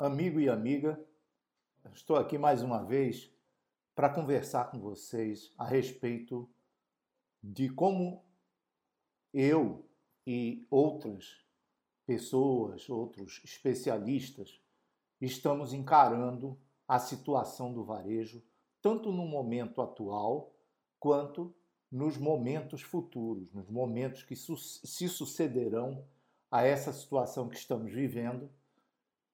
amigo e amiga, estou aqui mais uma vez para conversar com vocês a respeito de como eu e outras pessoas, outros especialistas, estamos encarando a situação do varejo, tanto no momento atual quanto nos momentos futuros, nos momentos que se sucederão a essa situação que estamos vivendo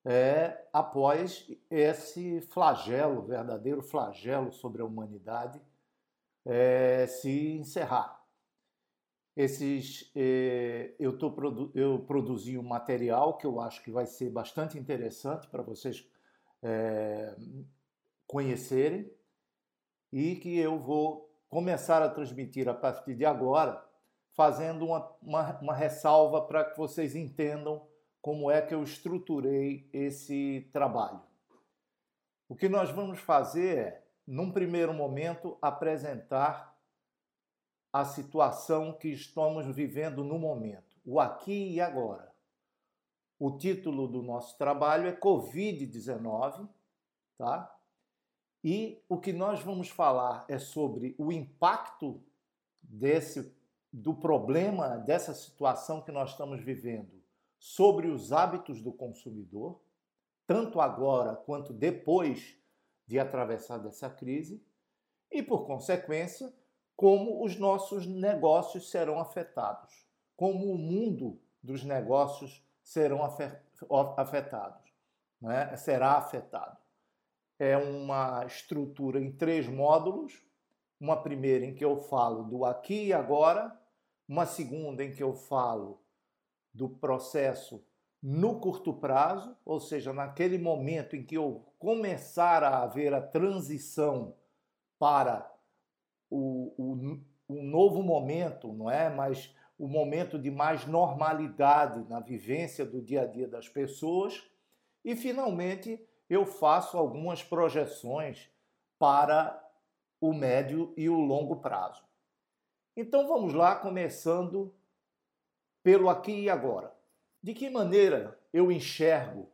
é, após esse flagelo, verdadeiro flagelo sobre a humanidade, é, se encerrar. Esses, é, eu, tô, eu produzi um material que eu acho que vai ser bastante interessante para vocês é, conhecerem e que eu vou começar a transmitir a partir de agora, fazendo uma, uma, uma ressalva para que vocês entendam como é que eu estruturei esse trabalho. O que nós vamos fazer é, num primeiro momento, apresentar a situação que estamos vivendo no momento, o aqui e agora. O título do nosso trabalho é Covid-19, tá? E o que nós vamos falar é sobre o impacto desse do problema, dessa situação que nós estamos vivendo sobre os hábitos do consumidor, tanto agora quanto depois de atravessar dessa crise, e, por consequência, como os nossos negócios serão afetados, como o mundo dos negócios serão afetados, né? será afetado. É uma estrutura em três módulos, uma primeira em que eu falo do aqui e agora, uma segunda em que eu falo do processo no curto prazo, ou seja, naquele momento em que eu começar a haver a transição para o, o, o novo momento, não é? Mas o momento de mais normalidade na vivência do dia a dia das pessoas. E, finalmente, eu faço algumas projeções para o médio e o longo prazo. Então vamos lá, começando pelo aqui e agora. De que maneira eu enxergo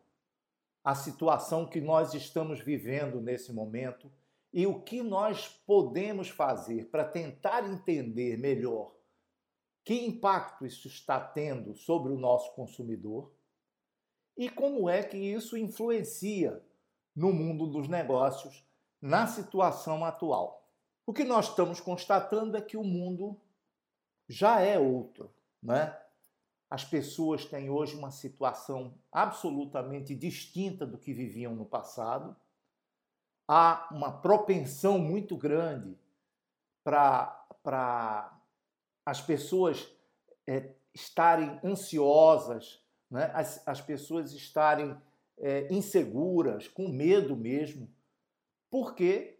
a situação que nós estamos vivendo nesse momento e o que nós podemos fazer para tentar entender melhor que impacto isso está tendo sobre o nosso consumidor e como é que isso influencia no mundo dos negócios na situação atual. O que nós estamos constatando é que o mundo já é outro, né? As pessoas têm hoje uma situação absolutamente distinta do que viviam no passado. Há uma propensão muito grande para as pessoas é, estarem ansiosas, né? as, as pessoas estarem é, inseguras, com medo mesmo, porque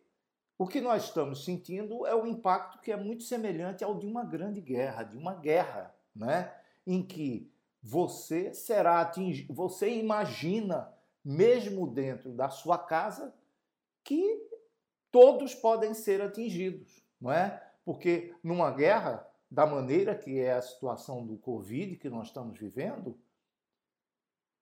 o que nós estamos sentindo é o impacto que é muito semelhante ao de uma grande guerra, de uma guerra, né? Em que você será atingido, você imagina, mesmo dentro da sua casa, que todos podem ser atingidos, não é? Porque numa guerra, da maneira que é a situação do Covid que nós estamos vivendo,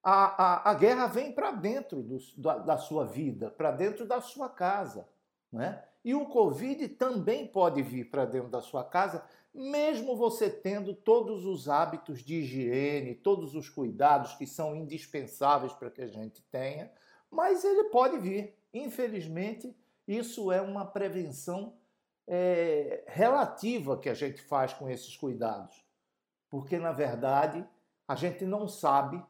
a, a, a guerra vem para dentro do, da, da sua vida, para dentro da sua casa. Não é? E o Covid também pode vir para dentro da sua casa mesmo você tendo todos os hábitos de higiene, todos os cuidados que são indispensáveis para que a gente tenha, mas ele pode vir. Infelizmente, isso é uma prevenção é, relativa que a gente faz com esses cuidados, porque na verdade a gente não sabe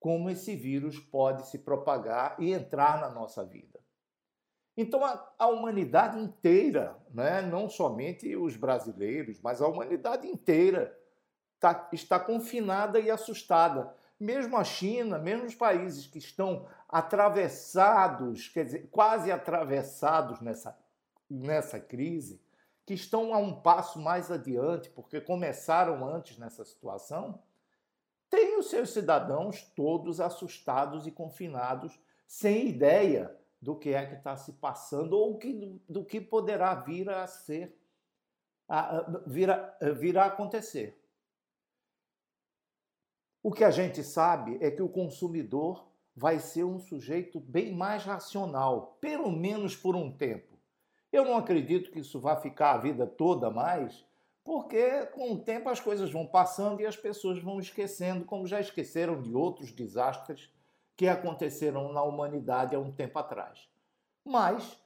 como esse vírus pode se propagar e entrar na nossa vida. Então a, a humanidade inteira, né, não somente os brasileiros, mas a humanidade inteira tá, está confinada e assustada. Mesmo a China, mesmo os países que estão atravessados, quer dizer, quase atravessados nessa, nessa crise, que estão a um passo mais adiante, porque começaram antes nessa situação, têm os seus cidadãos todos assustados e confinados, sem ideia do que é que está se passando ou que, do que poderá vir a ser, a, vir, a, vir a acontecer. O que a gente sabe é que o consumidor vai ser um sujeito bem mais racional, pelo menos por um tempo. Eu não acredito que isso vá ficar a vida toda mais, porque com o tempo as coisas vão passando e as pessoas vão esquecendo, como já esqueceram de outros desastres que aconteceram na humanidade há um tempo atrás. Mas,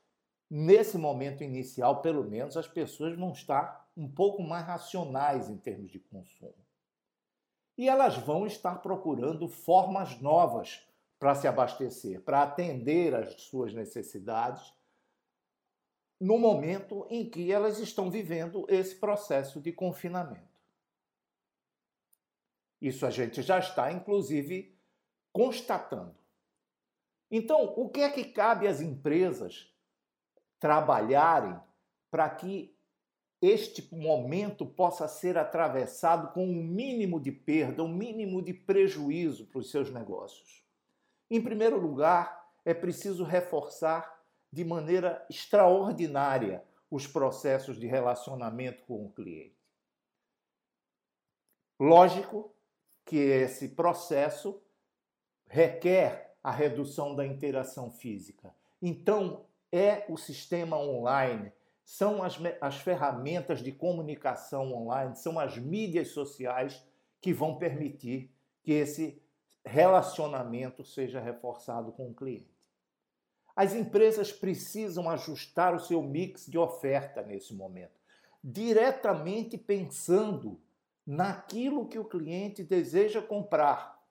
nesse momento inicial, pelo menos, as pessoas vão estar um pouco mais racionais em termos de consumo. E elas vão estar procurando formas novas para se abastecer, para atender às suas necessidades no momento em que elas estão vivendo esse processo de confinamento. Isso a gente já está, inclusive, constatando. Então, o que é que cabe às empresas trabalharem para que este momento possa ser atravessado com um mínimo de perda, um mínimo de prejuízo para os seus negócios? Em primeiro lugar, é preciso reforçar de maneira extraordinária os processos de relacionamento com o cliente. Lógico que esse processo requer a redução da interação física. Então, é o sistema online, são as, as ferramentas de comunicação online, são as mídias sociais que vão permitir que esse relacionamento seja reforçado com o cliente. As empresas precisam ajustar o seu mix de oferta nesse momento, diretamente pensando naquilo que o cliente deseja comprar.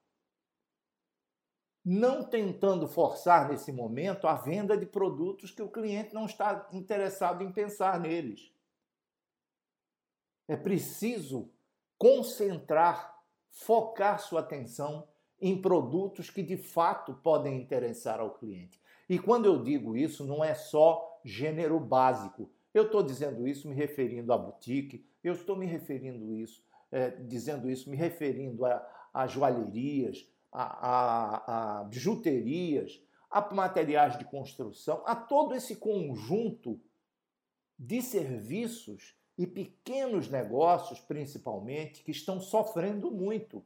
Não tentando forçar nesse momento a venda de produtos que o cliente não está interessado em pensar neles. É preciso concentrar, focar sua atenção em produtos que de fato podem interessar ao cliente. E quando eu digo isso, não é só gênero básico. Eu estou dizendo isso me referindo à boutique, eu estou me referindo isso, é, dizendo isso me referindo a, a joalherias, a, a, bijuterias, a materiais de construção, a todo esse conjunto de serviços e pequenos negócios, principalmente, que estão sofrendo muito,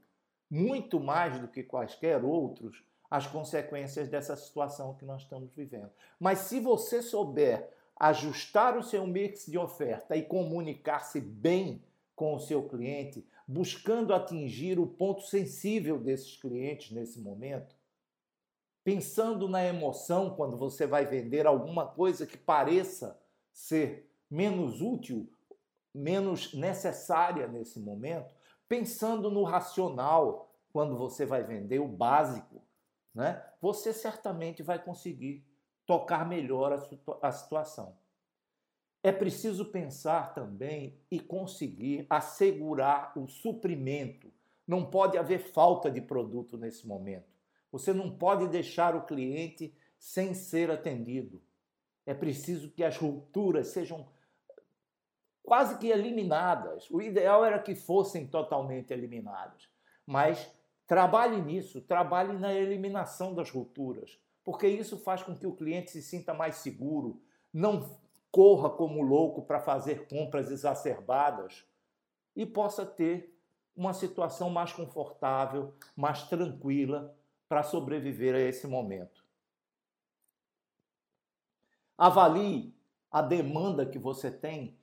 muito mais do que quaisquer outros as consequências dessa situação que nós estamos vivendo. Mas se você souber ajustar o seu mix de oferta e comunicar-se bem com o seu cliente, buscando atingir o ponto sensível desses clientes nesse momento, pensando na emoção quando você vai vender alguma coisa que pareça ser menos útil, menos necessária nesse momento, pensando no racional quando você vai vender o básico, né, você certamente vai conseguir tocar melhor a, a situação. É preciso pensar também e conseguir assegurar o suprimento. Não pode haver falta de produto nesse momento. Você não pode deixar o cliente sem ser atendido. É preciso que as rupturas sejam quase que eliminadas. O ideal era que fossem totalmente eliminadas. Mas Trabalhe nisso, trabalhe na eliminação das rupturas, porque isso faz com que o cliente se sinta mais seguro, não corra como louco para fazer compras exacerbadas e possa ter uma situação mais confortável, mais tranquila para sobreviver a esse momento. Avalie a demanda que você tem,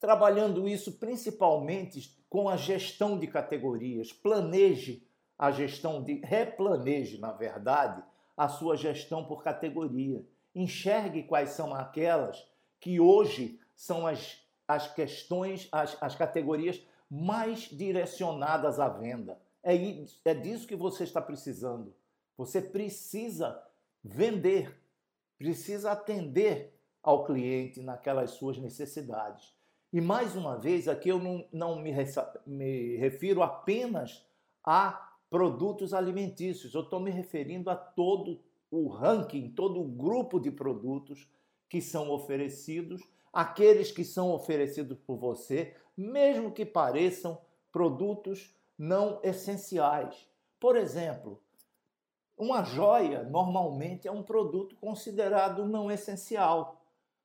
trabalhando isso principalmente com a gestão de categorias. Planeje a gestão de replaneje, na verdade, a sua gestão por categoria. Enxergue quais são aquelas que hoje são as, as questões, as, as categorias mais direcionadas à venda. É, é disso que você está precisando. Você precisa vender, precisa atender ao cliente naquelas suas necessidades. E mais uma vez, aqui eu não, não me, me refiro apenas a produtos alimentícios, eu estou me referindo a todo o ranking, todo o grupo de produtos que são oferecidos, aqueles que são oferecidos por você, mesmo que pareçam produtos não essenciais. Por exemplo, uma joia normalmente é um produto considerado não essencial,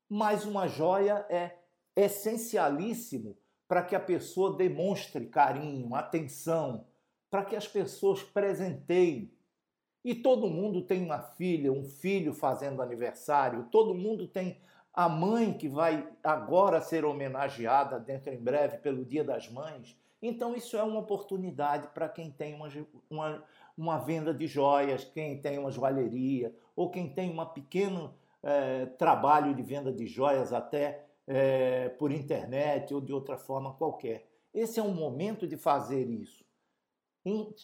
mas uma joia é essencialíssimo para que a pessoa demonstre carinho, atenção, para que as pessoas presenteiem. E todo mundo tem uma filha, um filho fazendo aniversário, todo mundo tem a mãe que vai agora ser homenageada dentro em breve pelo Dia das Mães. Então, isso é uma oportunidade para quem tem uma, uma, uma, venda de joias, quem tem uma joalheria, ou quem tem um pequeno é, trabalho de venda de joias até é, por internet ou de outra forma qualquer. Esse é um momento de fazer isso.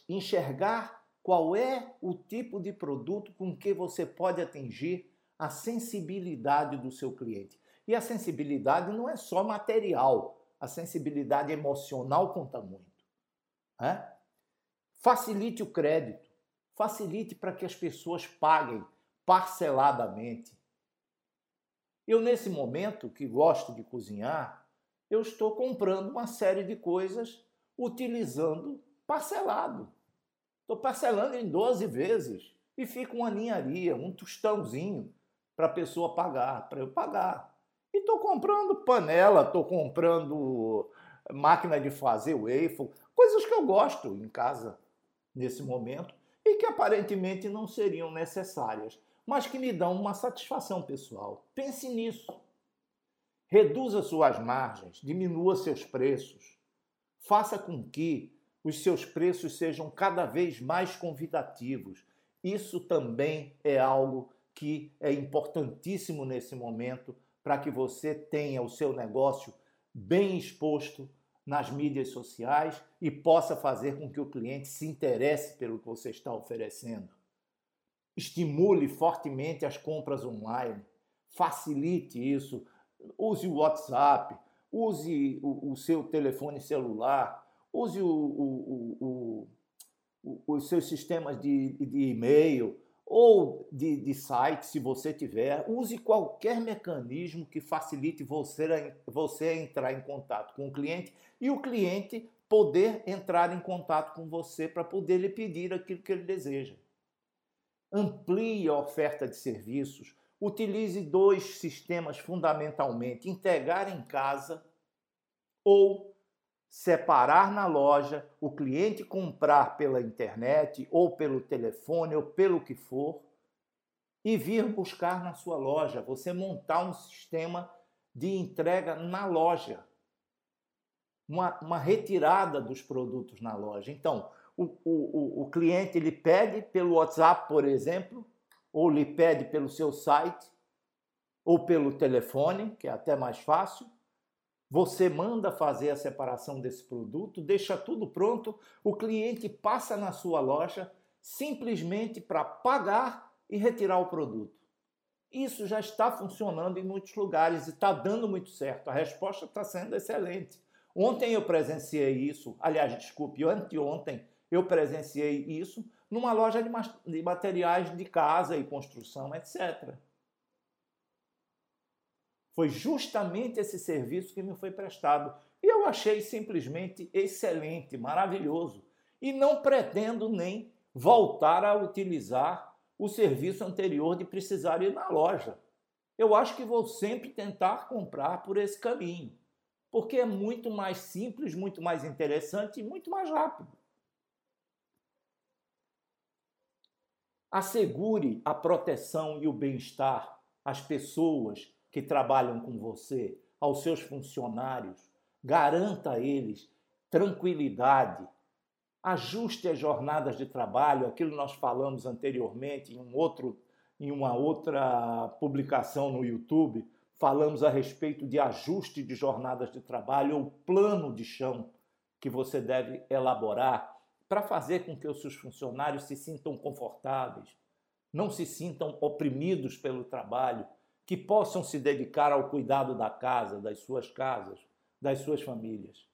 Enxergar qual é o tipo de produto com que você pode atingir a sensibilidade do seu cliente. E a sensibilidade não é só material, a sensibilidade emocional conta muito. Né? Facilite o crédito, facilite para que as pessoas paguem parceladamente. Eu, nesse momento que gosto de cozinhar, eu estou comprando uma série de coisas utilizando parcelado. Estou parcelando em 12 vezes e fica uma ninharia, um tostãozinho para a pessoa pagar, para eu pagar. E estou comprando panela, estou comprando máquina de fazer waffle, coisas que eu gosto em casa nesse momento e que aparentemente não seriam necessárias, mas que me dão uma satisfação pessoal. Pense nisso. Reduza suas margens, diminua seus preços. Faça com que os seus preços sejam cada vez mais convidativos. Isso também é algo que é importantíssimo nesse momento para que você tenha o seu negócio bem exposto nas mídias sociais e possa fazer com que o cliente se interesse pelo que você está oferecendo. Estimule fortemente as compras online, facilite isso, use o WhatsApp, use o, o seu telefone celular, use o, o, os seus sistemas de, de e-mail ou de, de site, se você tiver. Use qualquer mecanismo que facilite você, você entrar em contato com o cliente e o cliente poder entrar em contato com você para poder lhe pedir aquilo que ele deseja. Amplie a oferta de serviços. Utilize dois sistemas fundamentalmente: integrar em casa ou separar na loja, o cliente comprar pela internet ou pelo telefone ou pelo que for e vir buscar na sua loja. Você montar um sistema de entrega na loja. Uma, uma retirada dos produtos na loja. Então, o, o, o cliente ele pede pelo WhatsApp, por exemplo, ou lhe pede pelo seu site, ou pelo telefone, que é até mais fácil, você manda fazer a separação desse produto, deixa tudo pronto, o cliente passa na sua loja simplesmente para pagar e retirar o produto. Isso já está funcionando em muitos lugares e está dando muito certo. A resposta está sendo excelente. Ontem eu presenciei isso, aliás, desculpe, anteontem eu presenciei isso numa loja de materiais de casa e construção, etc. Foi justamente esse serviço que me foi prestado. E eu achei simplesmente excelente, maravilhoso. E não pretendo nem voltar a utilizar o serviço anterior de precisar ir na loja. Eu acho que vou sempre tentar comprar por esse caminho, porque é muito mais simples, muito mais interessante e muito mais rápido. Assegure a proteção e o bem-estar às pessoas que trabalham com você, aos seus funcionários, garanta a eles tranquilidade, ajuste as jornadas de trabalho, aquilo nós falamos anteriormente em um outro em uma outra publicação no YouTube, falamos a respeito de ajuste de jornadas de trabalho ou plano de chão que você deve elaborar para fazer com que os seus funcionários se sintam confortáveis, não se sintam oprimidos pelo trabalho, que possam se dedicar ao cuidado da casa, das suas casas, das suas famílias.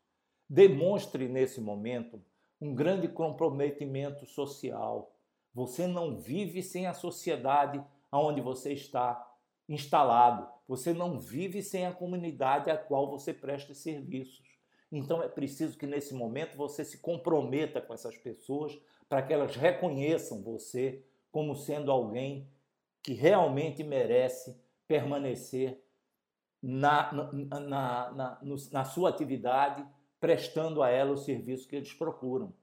Demonstre nesse momento um grande comprometimento social. Você não vive sem a sociedade onde você está instalado. Você não vive sem a comunidade a qual você presta serviços. Então é preciso que nesse momento você se comprometa com essas pessoas para que elas reconheçam você como sendo alguém que realmente merece permanecer na, na, na, na, sua atividade, prestando a ela o serviço que eles procuram.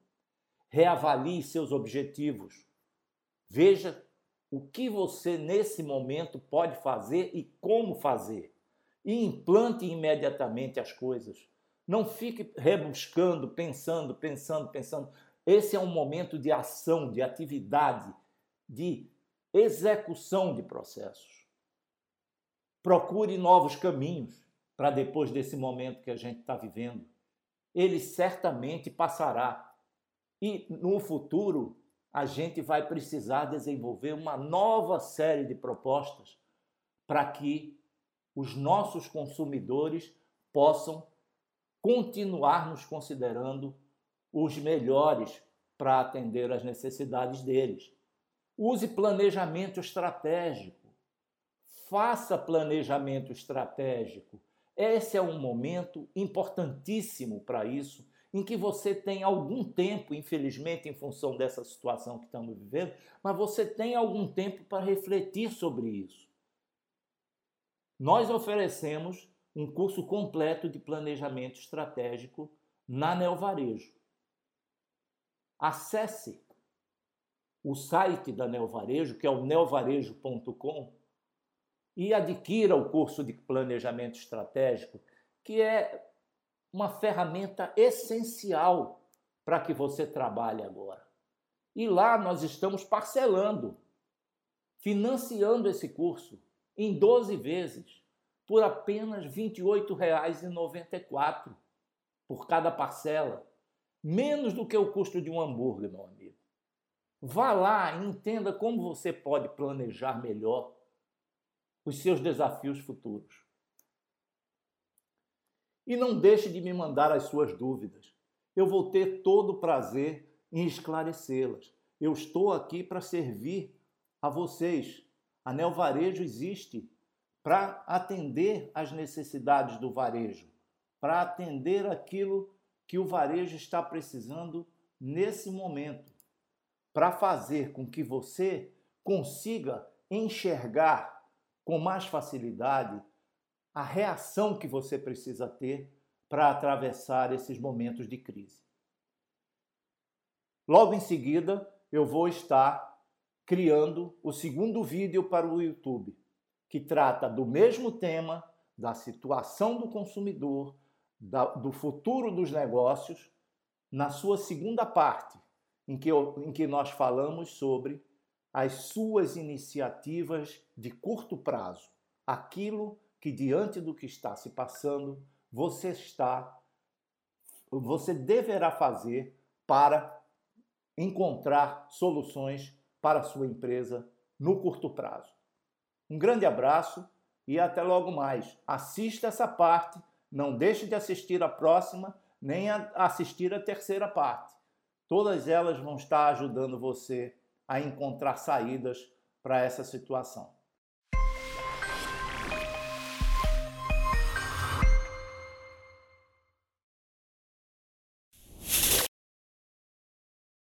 Reavalie seus objetivos. Veja o que você nesse momento pode fazer e como fazer. E implante imediatamente as coisas. Não fique rebuscando, pensando, pensando, pensando. Esse é um momento de ação, de atividade, de execução de processos. Procure novos caminhos para depois desse momento que a gente está vivendo. Ele certamente passará. E no futuro, a gente vai precisar desenvolver uma nova série de propostas para que os nossos consumidores possam continuar nos considerando os melhores para atender às necessidades deles. Use planejamento estratégico. Faça planejamento estratégico. Esse é um momento importantíssimo para isso, em que você tem algum tempo, infelizmente, em função dessa situação que estamos vivendo, mas você tem algum tempo para refletir sobre isso. Nós oferecemos um curso completo de planejamento estratégico na Neovarejo. Acesse o site da Neovarejo, que é o neovarejo.com, e adquira o curso de planejamento estratégico, que é uma ferramenta essencial para que você trabalhe agora. E lá nós estamos parcelando, financiando esse curso em 12 vezes, por apenas R$ 28,94 por cada parcela. Menos do que o custo de um hambúrguer, meu amigo. Vá lá e entenda como você pode planejar melhor os seus desafios futuros. E não deixe de me mandar as suas dúvidas. Eu vou ter todo o prazer em esclarecê-las. Eu estou aqui para servir a vocês. A Varejo existe para atender às necessidades do varejo, para atender aquilo que o varejo está precisando nesse momento para fazer com que você consiga enxergar com mais facilidade a reação que você precisa ter para atravessar esses momentos de crise. Logo em seguida, eu vou estar criando o segundo vídeo para o YouTube, que trata do mesmo tema, da situação do consumidor, do futuro dos negócios, na sua segunda parte, em que, eu, em que nós falamos sobre as suas iniciativas de curto prazo, aquilo que diante do que está se passando, você está você deverá fazer para encontrar soluções para a sua empresa no curto prazo. Um grande abraço e até logo mais. Assista essa parte, não deixe de assistir a próxima, nem a assistir a terceira parte. Todas elas vão estar ajudando você a encontrar saídas para essa situação.